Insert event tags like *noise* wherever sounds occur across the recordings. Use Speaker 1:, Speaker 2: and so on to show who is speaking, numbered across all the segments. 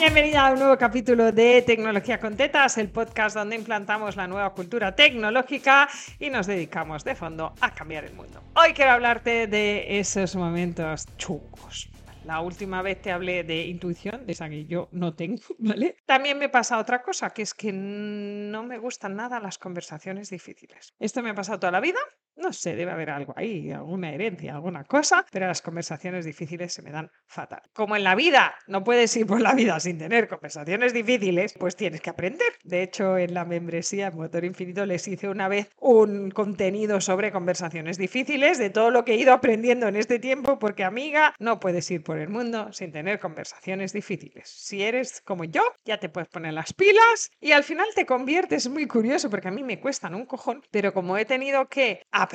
Speaker 1: Bienvenida a un nuevo capítulo de Tecnología con Tetas, el podcast donde implantamos la nueva cultura tecnológica y nos dedicamos de fondo a cambiar el mundo. Hoy quiero hablarte de esos momentos chungos. La última vez te hablé de intuición, de esa que yo no tengo, *laughs* ¿vale? También me pasa otra cosa, que es que no me gustan nada las conversaciones difíciles. Esto me ha pasado toda la vida, no sé, debe haber algo ahí, alguna herencia, alguna cosa, pero las conversaciones difíciles se me dan fatal. Como en la vida, no puedes ir por la vida sin tener conversaciones difíciles, pues tienes que aprender. De hecho, en la membresía Motor Infinito les hice una vez un contenido sobre conversaciones difíciles de todo lo que he ido aprendiendo en este tiempo, porque amiga, no puedes ir por el mundo sin tener conversaciones difíciles. Si eres como yo, ya te puedes poner las pilas y al final te conviertes, muy curioso, porque a mí me cuestan un cojón, pero como he tenido que aprender,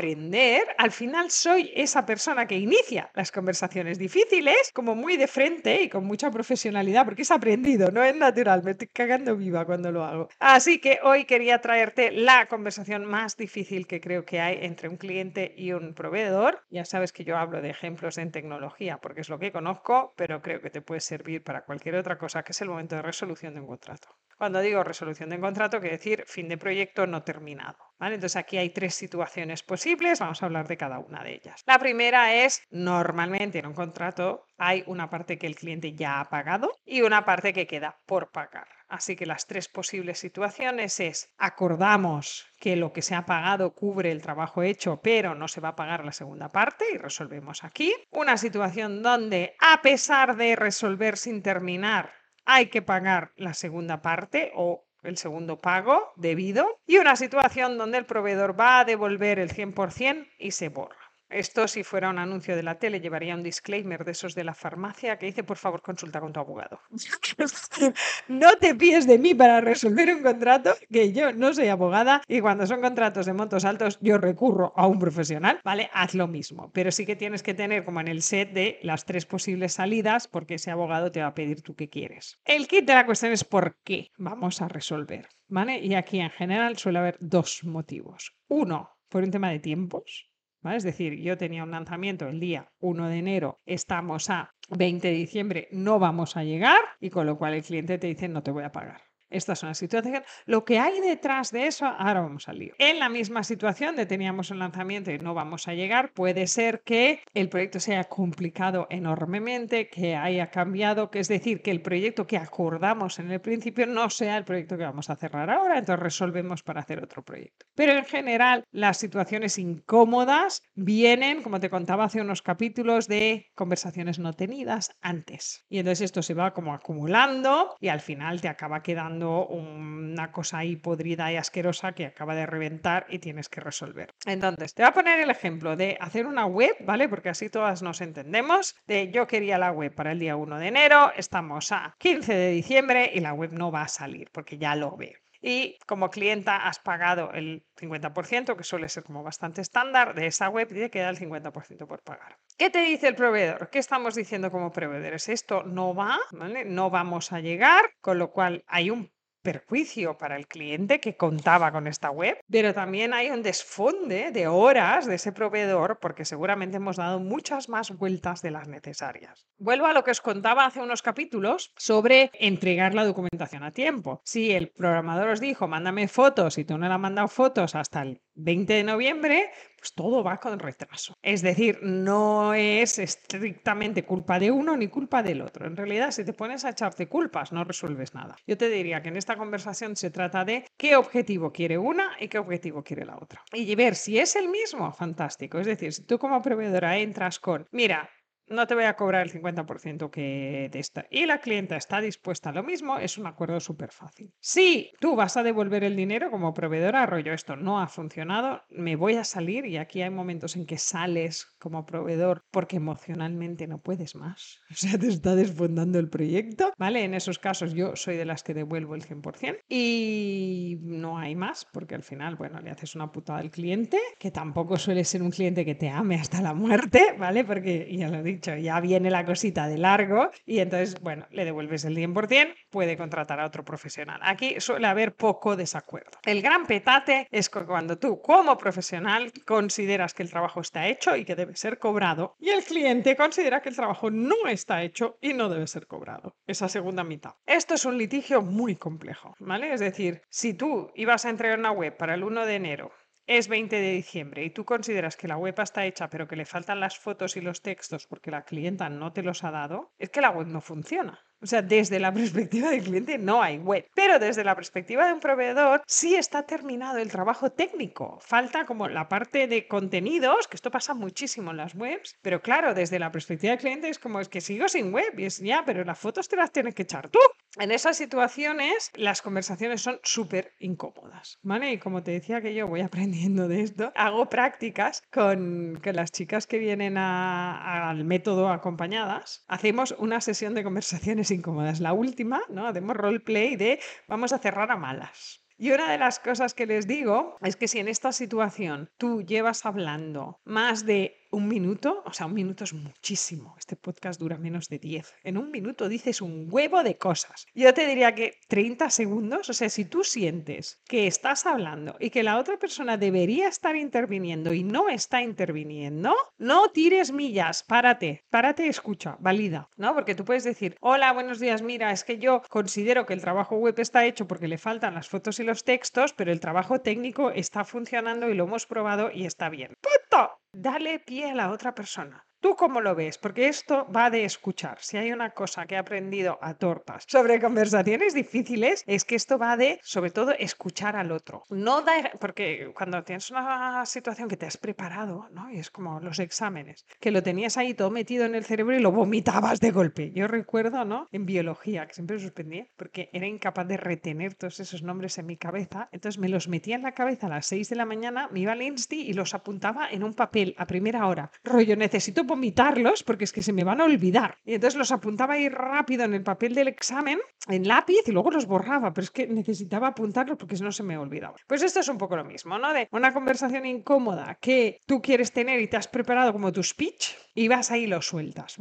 Speaker 1: al final soy esa persona que inicia las conversaciones difíciles como muy de frente y con mucha profesionalidad, porque es aprendido, no es natural, me estoy cagando viva cuando lo hago. Así que hoy quería traerte la conversación más difícil que creo que hay entre un cliente y un proveedor. Ya sabes que yo hablo de ejemplos en tecnología porque es lo que conozco, pero creo que te puede servir para cualquier otra cosa, que es el momento de resolución de un contrato. Cuando digo resolución de un contrato, quiere decir fin de proyecto no terminado. Entonces aquí hay tres situaciones posibles, vamos a hablar de cada una de ellas. La primera es, normalmente en un contrato hay una parte que el cliente ya ha pagado y una parte que queda por pagar. Así que las tres posibles situaciones es acordamos que lo que se ha pagado cubre el trabajo hecho, pero no se va a pagar la segunda parte y resolvemos aquí. Una situación donde a pesar de resolver sin terminar, hay que pagar la segunda parte o el segundo pago debido y una situación donde el proveedor va a devolver el 100% y se borra. Esto, si fuera un anuncio de la tele, llevaría un disclaimer de esos de la farmacia que dice, por favor, consulta con tu abogado. *laughs* no te píes de mí para resolver un contrato, que yo no soy abogada y cuando son contratos de montos altos, yo recurro a un profesional, ¿vale? Haz lo mismo. Pero sí que tienes que tener como en el set de las tres posibles salidas, porque ese abogado te va a pedir tú qué quieres. El kit de la cuestión es por qué vamos a resolver, ¿vale? Y aquí en general suele haber dos motivos. Uno, por un tema de tiempos es decir, yo tenía un lanzamiento el día 1 de enero, estamos a 20 de diciembre, no vamos a llegar y con lo cual el cliente te dice no te voy a pagar. Esta es una situación. Lo que hay detrás de eso, ahora vamos al lío. En la misma situación de teníamos un lanzamiento y no vamos a llegar, puede ser que el proyecto se haya complicado enormemente, que haya cambiado, que es decir, que el proyecto que acordamos en el principio no sea el proyecto que vamos a cerrar ahora, entonces resolvemos para hacer otro proyecto. Pero en general, las situaciones incómodas vienen, como te contaba hace unos capítulos, de conversaciones no tenidas antes. Y entonces esto se va como acumulando y al final te acaba quedando una cosa ahí podrida y asquerosa que acaba de reventar y tienes que resolver. Entonces, te voy a poner el ejemplo de hacer una web, ¿vale? Porque así todas nos entendemos. De yo quería la web para el día 1 de enero, estamos a 15 de diciembre y la web no va a salir porque ya lo veo y como clienta has pagado el 50%, que suele ser como bastante estándar de esa web, y te queda el 50% por pagar. ¿Qué te dice el proveedor? ¿Qué estamos diciendo como proveedores? Esto no va, ¿vale? No vamos a llegar, con lo cual hay un perjuicio para el cliente que contaba con esta web, pero también hay un desfonde de horas de ese proveedor porque seguramente hemos dado muchas más vueltas de las necesarias. Vuelvo a lo que os contaba hace unos capítulos sobre entregar la documentación a tiempo. Si el programador os dijo, mándame fotos y tú no le has mandado fotos hasta el 20 de noviembre, pues todo va con retraso. Es decir, no es estrictamente culpa de uno ni culpa del otro. En realidad, si te pones a echarte culpas, no resuelves nada. Yo te diría que en esta conversación se trata de qué objetivo quiere una y qué objetivo quiere la otra. Y ver si es el mismo, fantástico. Es decir, si tú como proveedora entras con, mira, no te voy a cobrar el 50% que de esta. Y la clienta está dispuesta a lo mismo, es un acuerdo súper fácil. Si tú vas a devolver el dinero como proveedora, rollo, esto no ha funcionado, me voy a salir y aquí hay momentos en que sales como proveedor porque emocionalmente no puedes más. *laughs* O sea, te está desfondando el proyecto, ¿vale? En esos casos yo soy de las que devuelvo el 100% y no hay más porque al final, bueno, le haces una putada al cliente, que tampoco suele ser un cliente que te ame hasta la muerte, ¿vale? Porque ya lo digo dicho, ya viene la cosita de largo y entonces, bueno, le devuelves el 100%, puede contratar a otro profesional. Aquí suele haber poco desacuerdo. El gran petate es cuando tú como profesional consideras que el trabajo está hecho y que debe ser cobrado y el cliente considera que el trabajo no está hecho y no debe ser cobrado. Esa segunda mitad. Esto es un litigio muy complejo, ¿vale? Es decir, si tú ibas a entregar una web para el 1 de enero es 20 de diciembre y tú consideras que la web está hecha pero que le faltan las fotos y los textos porque la clienta no te los ha dado, es que la web no funciona. O sea, desde la *laughs* perspectiva del cliente no hay web, pero desde la perspectiva de un proveedor sí está terminado el trabajo técnico. Falta como la parte de contenidos, que esto pasa muchísimo en las webs, pero claro, desde la perspectiva del cliente es como es que sigo sin web y es ya, pero las fotos te las tienes que echar tú. En esas situaciones las conversaciones son súper incómodas, ¿vale? Y como te decía que yo voy *laughs* aprendiendo de esto, hago prácticas con, con las chicas que vienen al método acompañadas. Hacemos una sesión de conversaciones incómodas. La última, ¿no? Hacemos roleplay de vamos a cerrar a malas. Y una de las cosas que les digo es que si en esta situación tú llevas hablando más de un minuto, o sea, un minuto es muchísimo. Este podcast dura menos de 10. En un minuto dices un huevo de cosas. Yo te diría que 30 segundos, o sea, si tú sientes que estás hablando y que la otra persona debería estar interviniendo y no está interviniendo, no tires millas, párate, párate, escucha, valida, ¿no? Porque tú puedes decir, hola, buenos días, mira, es que yo considero que el trabajo web está hecho porque le faltan las fotos y los textos, pero el trabajo técnico está funcionando y lo hemos probado y está bien. ¡Puto! Dale pie a la otra persona. ¿Tú cómo lo ves? Porque esto va de escuchar. Si hay una cosa que he aprendido a tortas sobre conversaciones difíciles, es que esto va de, sobre todo, escuchar al otro. No da, porque cuando tienes una situación que te has preparado, ¿no? Y es como los exámenes, que lo tenías ahí todo metido en el cerebro y lo vomitabas de golpe. Yo recuerdo, ¿no? En biología, que siempre suspendía, porque era incapaz de retener todos esos nombres en mi cabeza. Entonces me los metía en la cabeza a las 6 de la mañana, me iba al Insti y los apuntaba en un papel a primera hora. Rollo, necesito vomitarlos porque es que se me van a olvidar. Y entonces los apuntaba ahí rápido en el papel del examen, en lápiz, y luego los borraba, pero es que necesitaba apuntarlos porque si no se me olvidaba. Pues esto es un poco lo mismo, ¿no? De una conversación incómoda que tú quieres tener y te has preparado como tu speech y vas ahí y lo sueltas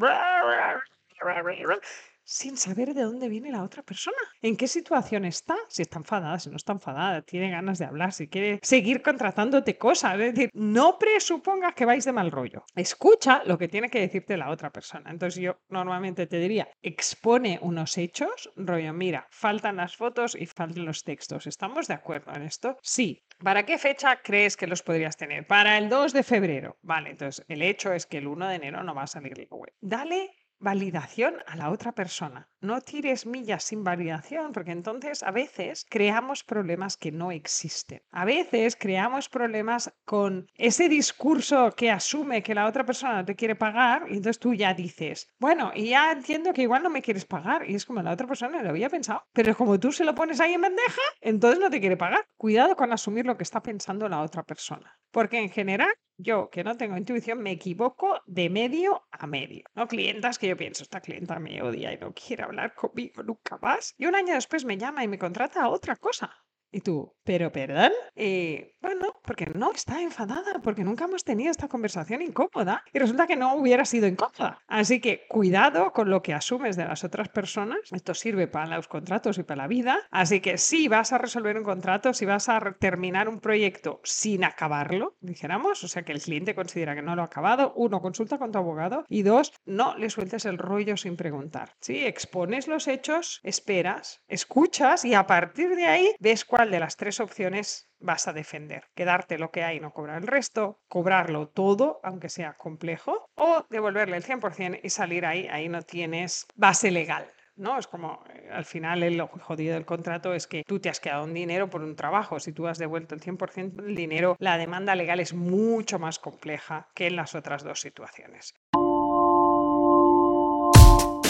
Speaker 1: sin saber de dónde viene la otra persona, en qué situación está, si está enfadada, si no está enfadada, tiene ganas de hablar, si quiere seguir contratándote cosas. Es decir, no presupongas que vais de mal rollo. Escucha lo que tiene que decirte la otra persona. Entonces yo normalmente te diría, expone unos hechos, rollo, mira, faltan las fotos y faltan los textos. ¿Estamos de acuerdo en esto? Sí. ¿Para qué fecha crees que los podrías tener? Para el 2 de febrero. Vale, entonces el hecho es que el 1 de enero no va a salir la web. Dale validación a la otra persona. No tires millas sin validación, porque entonces a veces creamos problemas que no existen. A veces creamos problemas con ese discurso que asume que la otra persona no te quiere pagar y entonces tú ya dices, bueno, y ya entiendo que igual no me quieres pagar y es como la otra persona lo había pensado, pero como tú se lo pones ahí en bandeja, entonces no te quiere pagar. Cuidado con asumir lo que está pensando la otra persona, porque en general yo, que no tengo intuición, me equivoco de medio a medio. No clientas que yo pienso, esta clienta me odia y no quiere hablar conmigo nunca más. Y un año después me llama y me contrata a otra cosa. Y tú, ¿pero perdón? Y bueno, porque no está enfadada, porque nunca hemos tenido esta conversación incómoda y resulta que no hubiera sido incómoda. Así que cuidado con lo que asumes de las otras personas. Esto sirve para los contratos y para la vida. Así que si vas a resolver un contrato, si vas a terminar un proyecto sin acabarlo, dijéramos, o sea que el cliente considera que no lo ha acabado, uno, consulta con tu abogado y dos, no le sueltes el rollo sin preguntar. Sí, expones los hechos, esperas, escuchas y a partir de ahí ves cuál de las tres opciones vas a defender. Quedarte lo que hay y no cobrar el resto, cobrarlo todo, aunque sea complejo, o devolverle el 100% y salir ahí, ahí no tienes base legal. ¿no? Es como, eh, al final, el jodido del contrato es que tú te has quedado un dinero por un trabajo. Si tú has devuelto el 100% del dinero, la demanda legal es mucho más compleja que en las otras dos situaciones.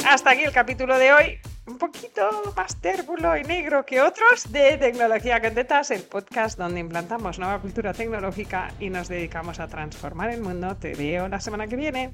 Speaker 1: Hasta aquí el capítulo de hoy un poquito más térbulo y negro que otros de Tecnología con Tetas, el podcast donde implantamos nueva cultura tecnológica y nos dedicamos a transformar el mundo. Te veo la semana que viene.